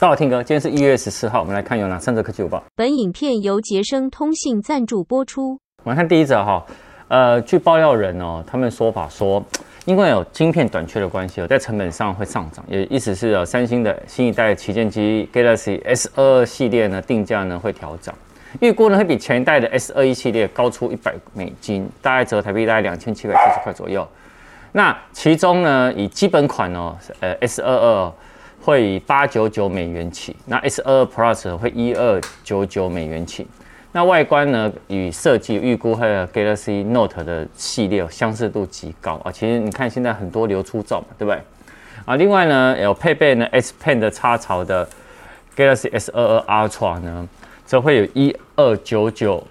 大家好，听哥，今天是一月十四号，我们来看有哪三则科技午报。本影片由杰生通信赞助播出。我们来看第一则哈，呃，据爆料人哦，他们说法说，因为有晶片短缺的关系哦，在成本上会上涨，也意思是哦，三星的新一代旗舰机 Galaxy S 二二系列呢，定价呢会调涨，预估呢会比前一代的 S 二一系列高出一百美金，大概折台币大概两千七百七十块左右。那其中呢，以基本款哦，呃，S 二二。会以八九九美元起，那 S 二二 Plus 会一二九九美元起。那外观呢，与设计预估还有 Galaxy Note 的系列相似度极高啊。其实你看现在很多流出照嘛，对不对？啊，另外呢，有配备呢 S Pen 的插槽的 Galaxy S 二二 Ultra 呢，则会有一二九九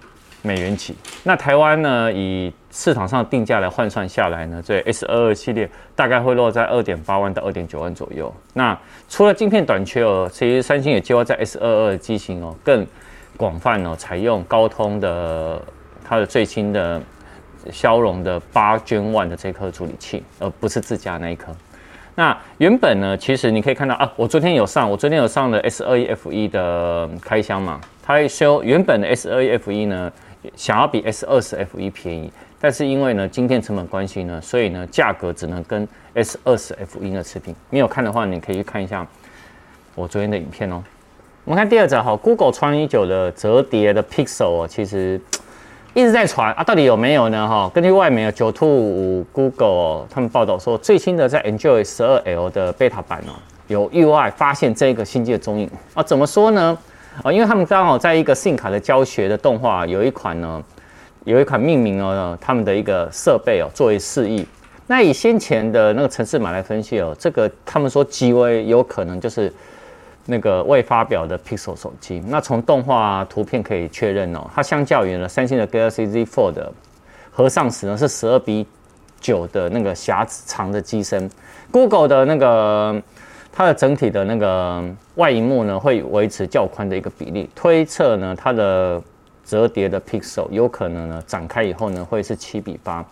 美元起。那台湾呢，以市场上定价来换算下来呢，这 S 二二系列大概会落在二点八万到二点九万左右。那除了晶片短缺哦，其实三星也计划在 S 二二机型哦更广泛哦采用高通的它的最新的骁龙的八 Gen One 的这颗处理器，而不是自家那一颗。那原本呢，其实你可以看到啊，我昨天有上，我昨天有上了 S 二一 F 一的开箱嘛，它会修原本的 S 二一 F 一呢，想要比 S 二十 F 一便宜。但是因为呢，晶片成本关系呢，所以呢，价格只能跟 S 二十 F 一的持平。没有看的话，你可以去看一下我昨天的影片哦。我们看第二则哈，Google 传已久的折叠的 Pixel 哦，其实一直在传啊，到底有没有呢？哈，根据外媒九兔五 Google 他们报道说，最新的在 Enjoy 十二 L 的 Beta 版哦，有意外发现这个新机的踪影啊。怎么说呢？啊，因为他们刚好在一个 SIM 卡的教学的动画有一款呢。有一款命名哦，他们的一个设备哦，作为示意。那以先前的那个程式码来分析哦，这个他们说极为有可能就是那个未发表的 Pixel 手机。那从动画图片可以确认哦，它相较于呢三星的 Galaxy Z Fold 的合上时呢是十二比九的那个狭长的机身。Google 的那个它的整体的那个外荧幕呢会维持较宽的一个比例，推测呢它的。折叠的 Pixel 有可能呢展开以后呢会是七比八，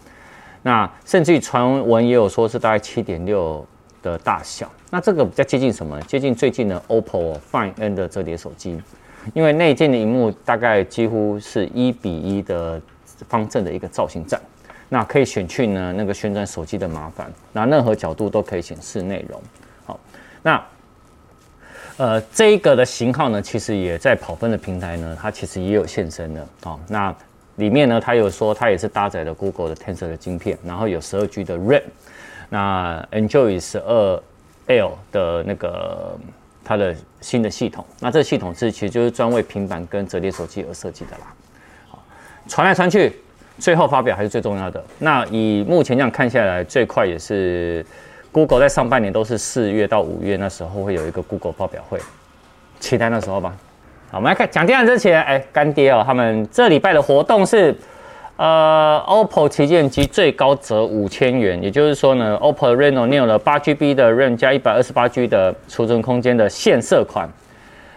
那甚至于传闻也有说是大概七点六的大小，那这个比较接近什么？接近最近的 OPPO Find N 的折叠手机，因为内建的荧幕大概几乎是一比一的方正的一个造型站，那可以选去呢那个旋转手机的麻烦，那任何角度都可以显示内容。那。呃，这一个的型号呢，其实也在跑分的平台呢，它其实也有现身的啊、哦。那里面呢，它有说它也是搭载了 Google 的 Tensor 的晶片，然后有十二 G 的 RAM，那 Android 十二 L 的那个它的新的系统，那这个系统是其实就是专为平板跟折叠手机而设计的啦。好，传来传去，最后发表还是最重要的。那以目前这样看下来，最快也是。Google 在上半年都是四月到五月那时候会有一个 Google 报表会，期待那时候吧。好，我们来看讲电话之前，哎，干爹哦，他们这礼拜的活动是，呃，OPPO 旗舰机最高折五千元，也就是说呢，OPPO Reno Neo 的八 GB 的 RAM 加一百二十八 G 的储存空间的现色款，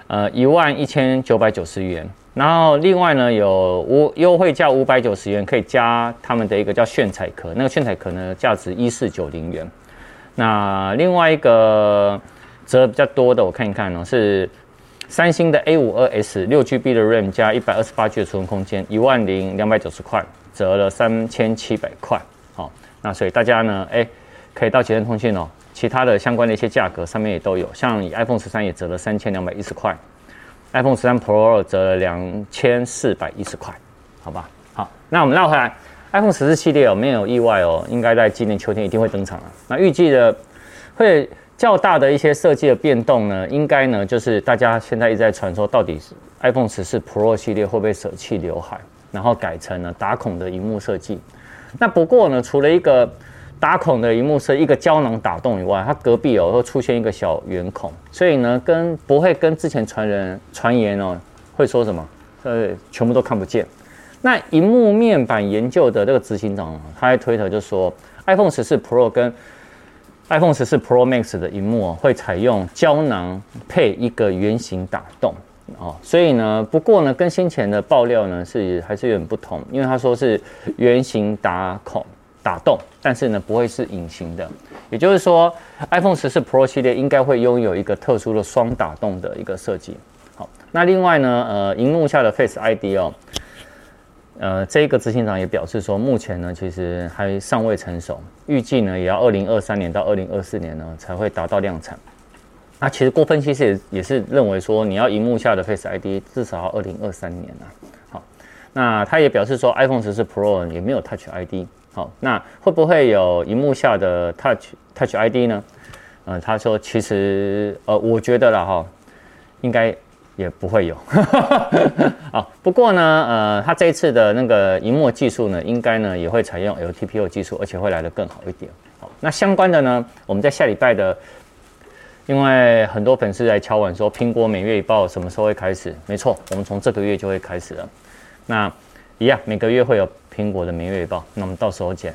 呃，一万一千九百九十元。然后另外呢，有五优惠价五百九十元，可以加他们的一个叫炫彩壳，那个炫彩壳呢，价值一四九零元。那另外一个折比较多的，我看一看呢，是三星的 A 五二 S 六 GB 的 RAM 加一百二十八 G 的储存空间，一万零两百九十块，折了三千七百块。好，那所以大家呢，哎，可以到捷成通讯哦，其他的相关的一些价格上面也都有，像 iPhone 十三也折了三千两百一十块，iPhone 十三 Pro 折了两千四百一十块，好吧？好，那我们绕回来。iPhone 十四系列哦，没有意外哦，应该在今年秋天一定会登场了。那预计的会较大的一些设计的变动呢，应该呢就是大家现在一直在传说，到底 iPhone 十四 Pro 系列会不会舍弃刘海，然后改成了打孔的荧幕设计？那不过呢，除了一个打孔的荧幕设，一个胶囊打洞以外，它隔壁哦会出现一个小圆孔，所以呢，跟不会跟之前传人传言哦会说什么，呃，全部都看不见。那荧幕面板研究的这个执行长，他在推特就说，iPhone 十四 Pro 跟 iPhone 十四 Pro Max 的荧幕会采用胶囊配一个圆形打洞哦，所以呢，不过呢，跟先前的爆料呢是还是有点不同，因为他说是圆形打孔打洞，但是呢不会是隐形的。也就是说，iPhone 十四 Pro 系列应该会拥有一个特殊的双打洞的一个设计。好，那另外呢，呃，荧幕下的 Face ID 哦，呃，这个执行长也表示说，目前呢其实还尚未成熟，预计呢也要二零二三年到二零二四年呢才会达到量产。那其实郭分析师也也是认为说，你要荧幕下的 Face ID 至少要二零二三年啊。好，那他也表示说，iPhone 十四 Pro 也没有 Touch ID。好，那会不会有荧幕下的 Touch Touch ID 呢？呃，他说其实呃，我觉得啦哈，应该也不会有。好，不过呢，呃，他这一次的那个荧幕技术呢，应该呢也会采用 LTPO 技术，而且会来得更好一点。好，那相关的呢，我们在下礼拜的。因为很多粉丝来敲碗说，苹果每月一报什么时候会开始？没错，我们从这个月就会开始了。那一样，每个月会有苹果的每月一报。那我们到时候见。